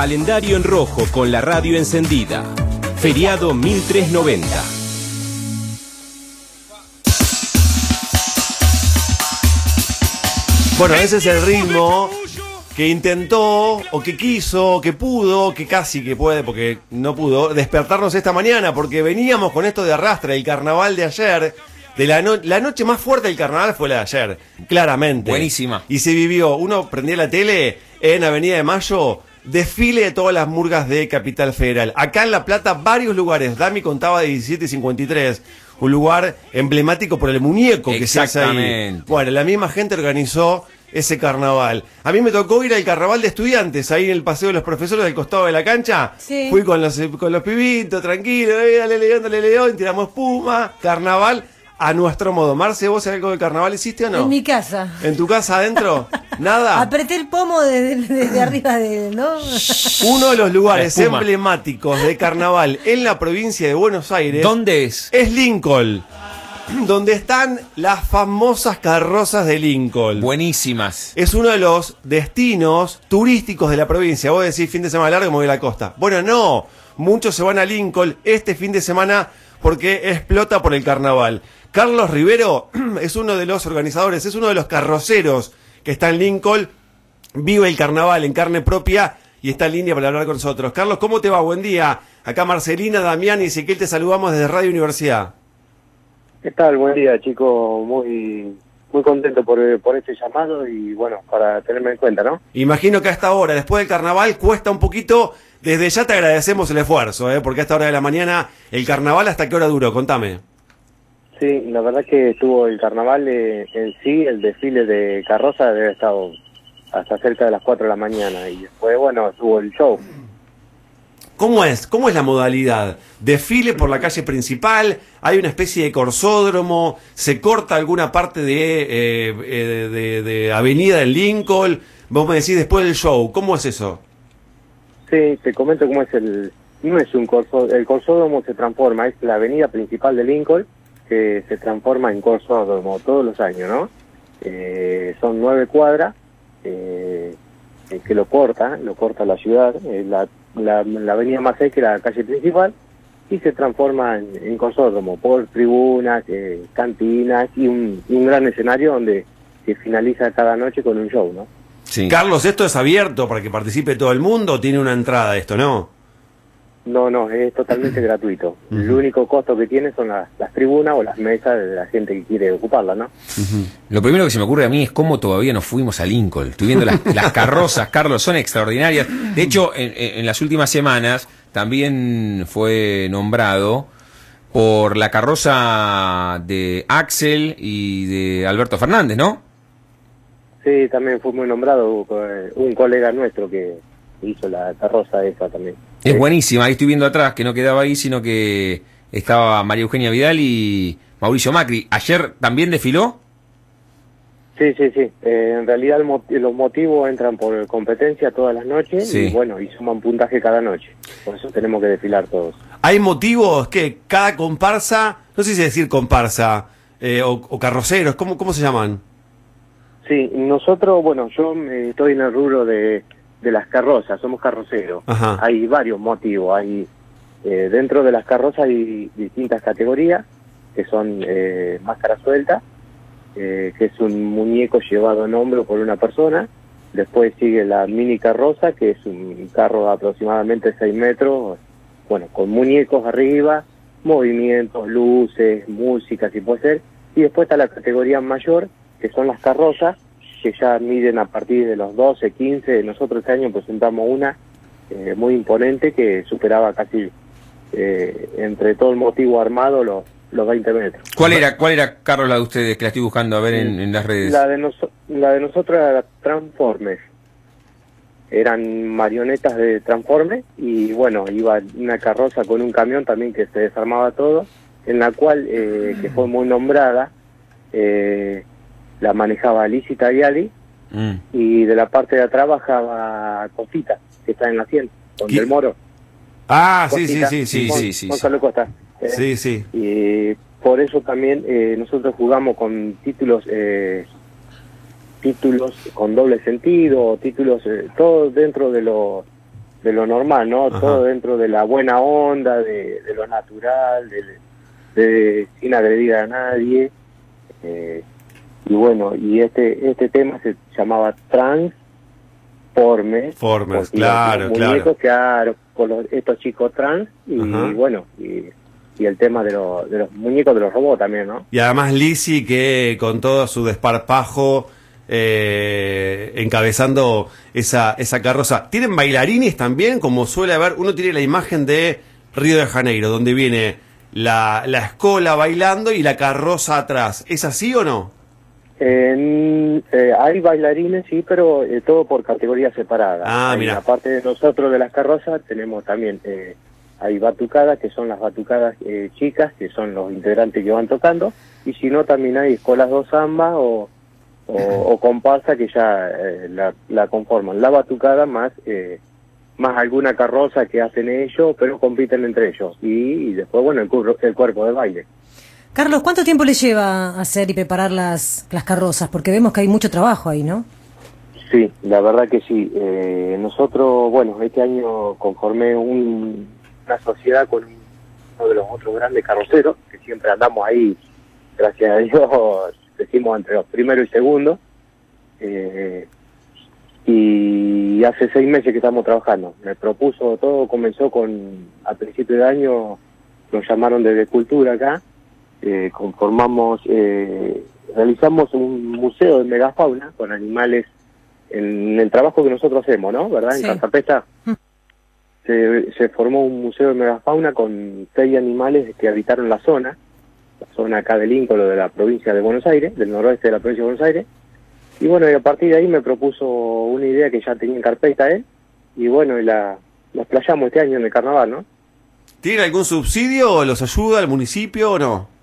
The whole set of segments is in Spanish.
Calendario en rojo con la radio encendida. Feriado 1390. Bueno, ese es el ritmo que intentó, o que quiso, o que pudo, que casi que puede, porque no pudo, despertarnos esta mañana, porque veníamos con esto de arrastra, el carnaval de ayer. De la, no- la noche más fuerte del carnaval fue la de ayer, claramente. Buenísima. Y se vivió, uno prendía la tele en Avenida de Mayo, desfile de todas las murgas de Capital Federal. Acá en La Plata, varios lugares. Dami contaba de 1753, un lugar emblemático por el muñeco que se hace ahí. Exactamente. Bueno, la misma gente organizó ese carnaval. A mí me tocó ir al carnaval de estudiantes, ahí en el Paseo de los Profesores del costado de la cancha. Sí. Fui con los, con los pibitos, tranquilo, eh, dale león, dale león, tiramos espuma, carnaval a nuestro modo. Marce, ¿vos algo de carnaval hiciste o no? En mi casa. ¿En tu casa adentro? Nada. Apreté el pomo desde de, de- de arriba de, ¿no? Uno de los lugares emblemáticos de carnaval en la provincia de Buenos Aires ¿Dónde es? es Lincoln, donde están las famosas carrozas de Lincoln. Buenísimas. Es uno de los destinos turísticos de la provincia. Vos decís fin de semana largo, me voy a la costa. Bueno, no. Muchos se van a Lincoln este fin de semana porque explota por el carnaval. Carlos Rivero es uno de los organizadores, es uno de los carroceros que está en Lincoln. Vive el carnaval en carne propia y está en línea para hablar con nosotros. Carlos, ¿cómo te va? Buen día. Acá Marcelina, Damián y Ezequiel te saludamos desde Radio Universidad. ¿Qué tal? Buen día, chicos. Muy muy contento por, por este llamado y bueno, para tenerme en cuenta, ¿no? Imagino que a esta hora, después del carnaval, cuesta un poquito. Desde ya te agradecemos el esfuerzo, ¿eh? porque a esta hora de la mañana, el carnaval, ¿hasta qué hora duró? Contame. Sí, la verdad que estuvo el carnaval eh, en sí, el desfile de carroza debe haber estado hasta cerca de las 4 de la mañana y después, bueno, estuvo el show. ¿Cómo es? ¿Cómo es la modalidad? ¿Desfile por la calle principal? ¿Hay una especie de corsódromo? ¿Se corta alguna parte de, eh, eh, de, avenida en Lincoln? Vos me decís después del show. ¿Cómo es eso? Sí, te comento cómo es el... No es un corso, el corsódromo se transforma, es la avenida principal de Lincoln que se transforma en corsódromo todos los años, ¿no? Eh, son nueve cuadras eh, eh, que lo corta, lo corta la ciudad, eh, la, la, la avenida más que la calle principal, y se transforma en, en corsódromo por tribunas, eh, cantinas y un, y un gran escenario donde se finaliza cada noche con un show, ¿no? Sí. Carlos, ¿esto es abierto para que participe todo el mundo o tiene una entrada esto, no? No, no, es totalmente gratuito. El único costo que tiene son las, las tribunas o las mesas de la gente que quiere ocuparla, ¿no? Lo primero que se me ocurre a mí es cómo todavía no fuimos a Lincoln. Estoy viendo las, las carrozas, Carlos, son extraordinarias. De hecho, en, en- en las últimas semanas también fue nombrado por la carroza de Axel y de Alberto Fernández, ¿no? Sí, también fue muy nombrado eh, un colega nuestro que hizo la carroza esa también. Es Sí. buenísima. Ahí estoy viendo atrás que no quedaba ahí, sino que estaba María Eugenia Vidal y Mauricio Macri. ¿Ayer también desfiló? Sí, sí, sí. Eh, en realidad los motivos entran por competencia todas las noches Sí. y bueno, y suman puntaje cada noche. Por eso tenemos que desfilar todos. ¿Hay motivos que cada comparsa, no sé si decir comparsa eh, o, o carroceros, ¿cómo, ¿cómo se llaman? Sí, nosotros, bueno, yo eh, estoy en el rubro de, de las carrozas, somos carroceros. Ajá. Hay varios motivos. Hay eh, Dentro de las carrozas hay distintas categorías, que son eh, máscara suelta, eh, que es un muñeco llevado en hombro por una persona. Después sigue la mini carroza, que es un carro de aproximadamente 6 metros, bueno, con muñecos arriba, movimientos, luces, música, si puede ser. Y después está la categoría mayor, que son las carrozas, que ya miden a partir de los 12, 15. Nosotros este año presentamos una eh, muy imponente que superaba casi eh, entre todo el motivo armado los, los 20 metros. ¿Cuál era, cuál era, Carlos, la de ustedes que la estoy buscando a ver en, en las redes? La de, noso- la de nosotros era Transformers. Eran marionetas de Transformers y bueno, iba una carroza con un camión también que se desarmaba todo, en la cual, eh, que fue muy nombrada, eh, la manejaba Lizzie Tagliali Mm. y de la parte de atrás bajaba Cosita, que está en la 100, con ¿Qui- Del Moro. Ah, sí, sí, sí, sí, sí, sí, Gonzalo Costa. Eh, Sí, sí. y por eso también eh, nosotros jugamos con títulos eh, títulos con doble sentido títulos eh, todo dentro de lo de lo normal, ¿no? Ajá. Todo dentro de la buena onda, de, de lo natural, de, de- sin agredir a nadie. eh, y bueno, y este este tema se llamaba Transforme. Formers, claro, los claro. muñecos, claro, con los- estos chicos trans y bueno, y, y el tema de, los de los muñecos de los robots también, ¿no? Y además Lizzy que con todo su desparpajo eh, encabezando esa, esa carroza. ¿Tienen bailarines también? Como suele haber, uno tiene la imagen de Río de Janeiro, donde viene la, la escola bailando y la carroza atrás. ¿Es así o no? En- eh, hay bailarines, sí, pero eh, todo por categorías separadas. Ah, mira. Aparte de nosotros de las carrozas, tenemos también, eh, hay batucadas, que son las batucadas eh, chicas, que son los integrantes que van tocando, y si no, también hay escuelas dos samba o, o, o comparsa que ya eh, la, la conforman. La batucada más eh, más alguna carroza que hacen ellos, pero compiten entre ellos. Y, y después, bueno, el, curro- el cuerpo de baile. Carlos, ¿cuánto tiempo le lleva hacer y preparar las, las carrozas? Porque vemos que hay mucho trabajo ahí, ¿no? Sí, la verdad que sí. Eh, nosotros, bueno, este año conformé un- una sociedad con uno de los otros grandes carroceros, que siempre andamos ahí, gracias a Dios, decimos entre los primeros y segundos. Eh, y hace seis meses que estamos trabajando. Me propuso, todo comenzó con, a principio de año, nos llamaron desde Cultura acá, eh, conformamos, eh, realizamos un museo de megafauna con animales en el trabajo que nosotros hacemos, ¿no? ¿Verdad? Sí. En Cartapesta se, se formó un museo de megafauna con seis animales que habitaron la zona, la zona acá de Lincoln, de la provincia de Buenos Aires, del noroeste de la provincia de Buenos Aires. Y bueno, y a partir de ahí me propuso una idea que ya tenía en carpeta él, y bueno, y la, la explayamos este año en el carnaval, ¿no? ¿Tienen algún subsidio? ¿Los ayuda el municipio o no?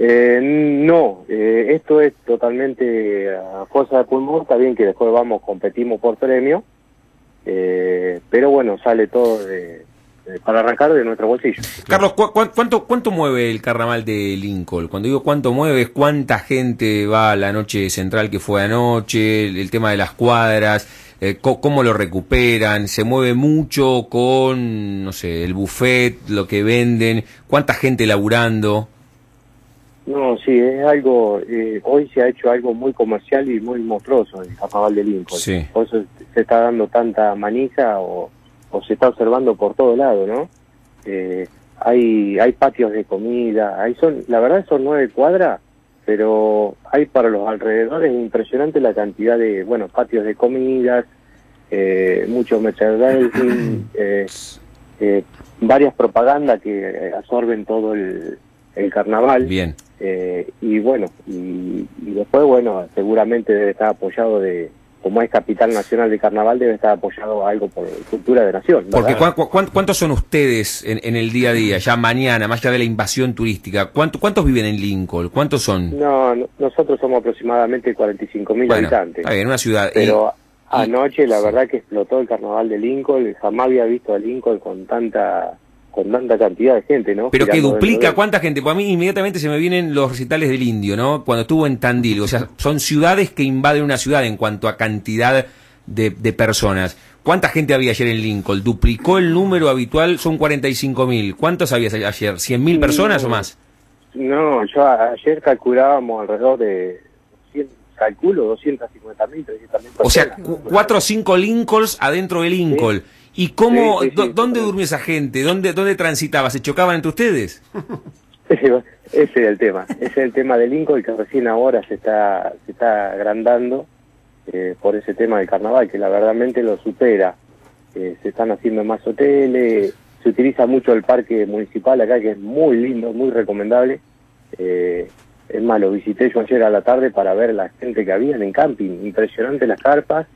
Eh, no, eh, esto es totalmente a fuerza de pulmón, está bien que después vamos, competimos por premio, eh, pero bueno, sale todo de, para arrancar de nuestro bolsillo. Carlos, ¿cu- cu- cuánto, ¿cuánto mueve el carnaval de Lincoln? Cuando digo cuánto mueve, cuánta gente va a la noche central que fue anoche, el, tema de las cuadras, eh, cómo lo recuperan, se mueve mucho con, no sé, el buffet, lo que venden, cuánta gente laburando. No, sí, es algo, eh, hoy se ha hecho algo muy comercial y muy monstruoso el carnaval de Lincoln. Sí. Por eso se está dando tanta manija o, o se está observando por todo lado, ¿no? Eh, hay, hay patios de comida, hay son, la verdad son nueve cuadras, pero hay para los alrededores impresionante la cantidad de, bueno, patios de comidas, eh, mucho merchandising, eh, eh, varias propagandas que eh, absorben todo el, el carnaval. Bien. Eh, y bueno, y, y después, bueno, seguramente debe estar apoyado de, como es capital nacional de carnaval, debe estar apoyado algo por cultura de nación. Porque ¿verdad? ¿cuán- cuán- ¿cuántos son ustedes en, en el día a día, ya mañana, más allá de la invasión turística? ¿Cuánto- ¿Cuántos viven en Lincoln? ¿Cuántos son? No, no- nosotros somos aproximadamente 45 mil Bueno, habitantes. está bien, una ciudad. Pero y- anoche la verdad que explotó el carnaval de Lincoln, jamás había visto a Lincoln con tanta con tanta cantidad de gente, ¿no? Pero que duplica cuánta gente. Pues a mí inmediatamente se me vienen los recitales del indio, ¿no? Cuando estuvo en Tandil. O sea, son ciudades que invaden una ciudad en cuanto a cantidad de, de personas. ¿Cuánta gente había ayer en Lincoln? ¿Duplicó el número habitual? Son 45 mil. ¿Cuántos había ayer? ¿100 mil personas o más? No, yo ayer calculábamos alrededor de 100, calculo 250 mil, 300 mil O sea, personas. cu- cuatro o cinco Lincolns adentro de Lincoln. ¿Y cómo, Sí, sí, sí. dó- dónde durmió esa gente? ¿Dónde, ¿Dónde transitaba? ¿Se chocaban entre ustedes? Ese es el tema, ese es el tema de Lincoln que recién ahora se está se está agrandando eh, por ese tema del carnaval que la verdadmente lo supera. Eh, se están haciendo más hoteles, se utiliza mucho el parque municipal acá que es muy lindo, muy recomendable. Eh, es más, lo visité yo ayer a la tarde para ver la gente que había en camping, impresionante las carpas.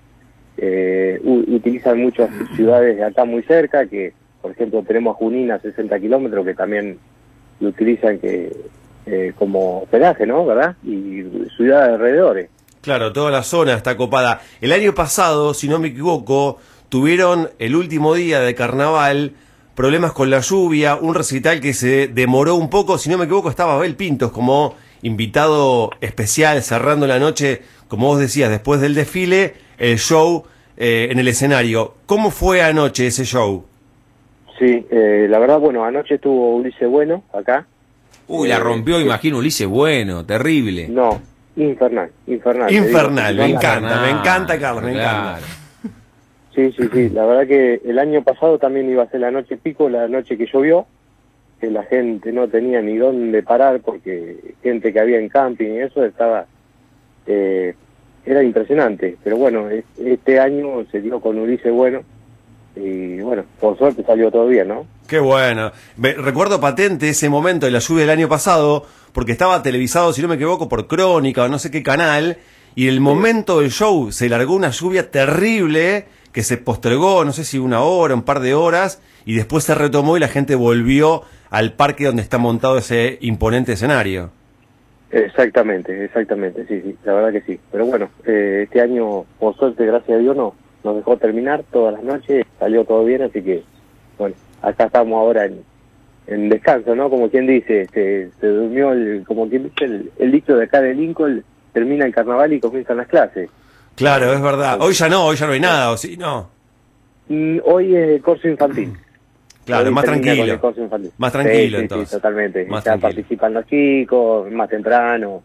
Eh, utilizan muchas ciudades de acá muy cerca, que por ejemplo tenemos Junín a 60 kilómetros, que también lo utilizan que eh, como hospedaje, ¿no? ¿Verdad? Y ciudades alrededores. Claro, toda la zona está copada. El año pasado, si no me equivoco, tuvieron el último día de carnaval problemas con la lluvia, un recital que se demoró un poco, si no me equivoco estaba Abel Pintos como invitado especial cerrando la noche, como vos decías, después del desfile, el show eh, en el escenario. ¿Cómo fue anoche ese show? Sí, eh, la verdad, bueno, anoche estuvo Ulises Bueno acá. Uy, la Eh, rompió, sí. imagino, Ulises Bueno, terrible. No, infernal, infernal. digo, Infernal, me encanta, me encanta, Carlos, me encanta. Sí, sí, sí. La verdad que el año pasado también iba a ser la noche pico, la noche que llovió, que la gente no tenía ni dónde parar porque gente que había en camping y eso estaba... eh, era impresionante. Pero bueno, es- este año se dio con Ulises Bueno y bueno, por suerte salió todo bien, ¿no? Qué bueno. Me- recuerdo patente ese momento de la lluvia del año pasado, porque estaba televisado, si no me equivoco, por Crónica o no sé qué canal, y el momento del show se largó una lluvia terrible que se postergó, no sé si una hora, un par de horas, y después se retomó y la gente volvió al parque donde está montado ese imponente escenario. Exactamente, exactamente, sí, sí, la verdad que sí. Pero bueno, eh, este año, por suerte, gracias a Dios, no, nos dejó terminar todas las noches, salió todo bien, así que, bueno, acá estamos ahora en, en descanso, ¿no? Como quien dice, se, se durmió, el, como quien dice, el, el dicho de acá de Lincoln, termina el carnaval y comienzan las clases. Claro, es verdad. Hoy ya no, hoy ya no hay nada, ¿o sí? No. Mm, Hoy es el curso infantil. Claro, más tranquilo. Más tranquilo, Sí, sí, sí, entonces. totalmente. Más ya tranquilo. participan los chicos, más temprano,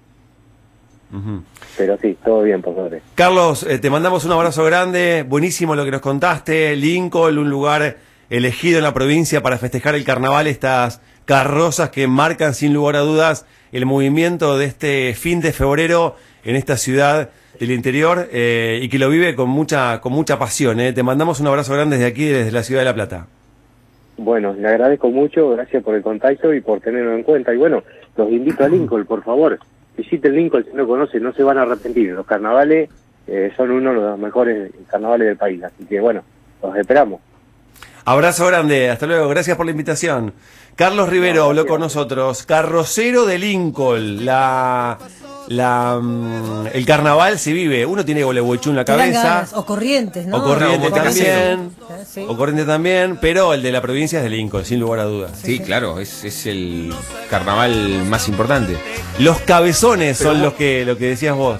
pero sí, todo bien, por suerte. Carlos, eh, te mandamos un abrazo grande, buenísimo lo que nos contaste, Lincoln, un lugar elegido en la provincia para festejar el carnaval, estas carrozas que marcan sin lugar a dudas el movimiento de este fin de febrero en esta ciudad del interior eh, y que lo vive con mucha, con mucha pasión. eh. Te mandamos un abrazo grande desde aquí, desde la ciudad de La Plata. Bueno, le agradezco mucho, gracias por el contacto y por tenerlo en cuenta. Y bueno, los invito a Lincoln, por favor. Visiten Lincoln si no conocen, no se van a arrepentir. Los carnavales eh, son uno de los mejores carnavales del país. Así que bueno, los esperamos. Abrazo grande, hasta luego, gracias por la invitación. Carlos Rivero habló con nosotros, carrocero de Lincoln, la, la, mm, el carnaval se vive, uno tiene Gualeguaychú en la cabeza, ganas. O corrientes, ¿no? o corriente No, también, sí. o corriente también, pero el de la provincia es de Lincoln, sin lugar a dudas. Sí, claro, es, es el carnaval más importante. Los cabezones son los que, lo que decías vos,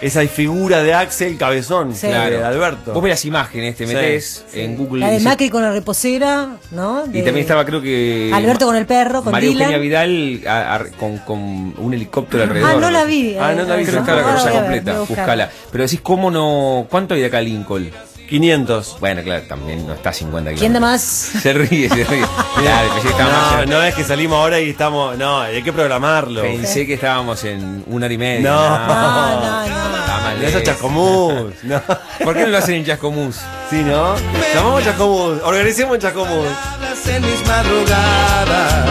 esa figura de Axel Cabezón, Sí. de Claro. Alberto. Vos ves las imágenes, te Sí, metés en Google. La de Macri con la reposera, ¿no? y De- también estaba, creo que. Alberto con el perro, con María Dylan. Eugenia Vidal a- a- con, con un helicóptero alrededor. Ah, no la vi. Ah, no la vi, Creo que está la carroza completa, buscala. Pero decís, ¿cómo no? ¿Cuánto hay de acá Lincoln? 500. Bueno, claro, también no está a 50 ¿Quién de kilómetros. más? Se ríe, se ríe. Claro, pensé que estábamos No, no es que salimos ahora y estamos, no, hay que programarlo. Pensé que estábamos en una hora y media. No. No, no, no. Está mal No, eso es. Chascomús. No. ¿Por qué no lo hacen en Chascomús? Sí, ¿no? Llamamos Chascomús. Organicemos en Chascomús. en mis madrugadas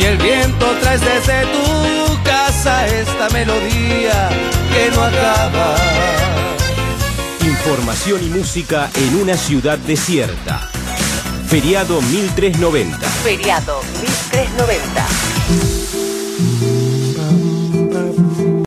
y el viento traes desde tu casa esta melodía que no acaba. Información y música en una ciudad desierta. Feriado 1390. Feriado 1390.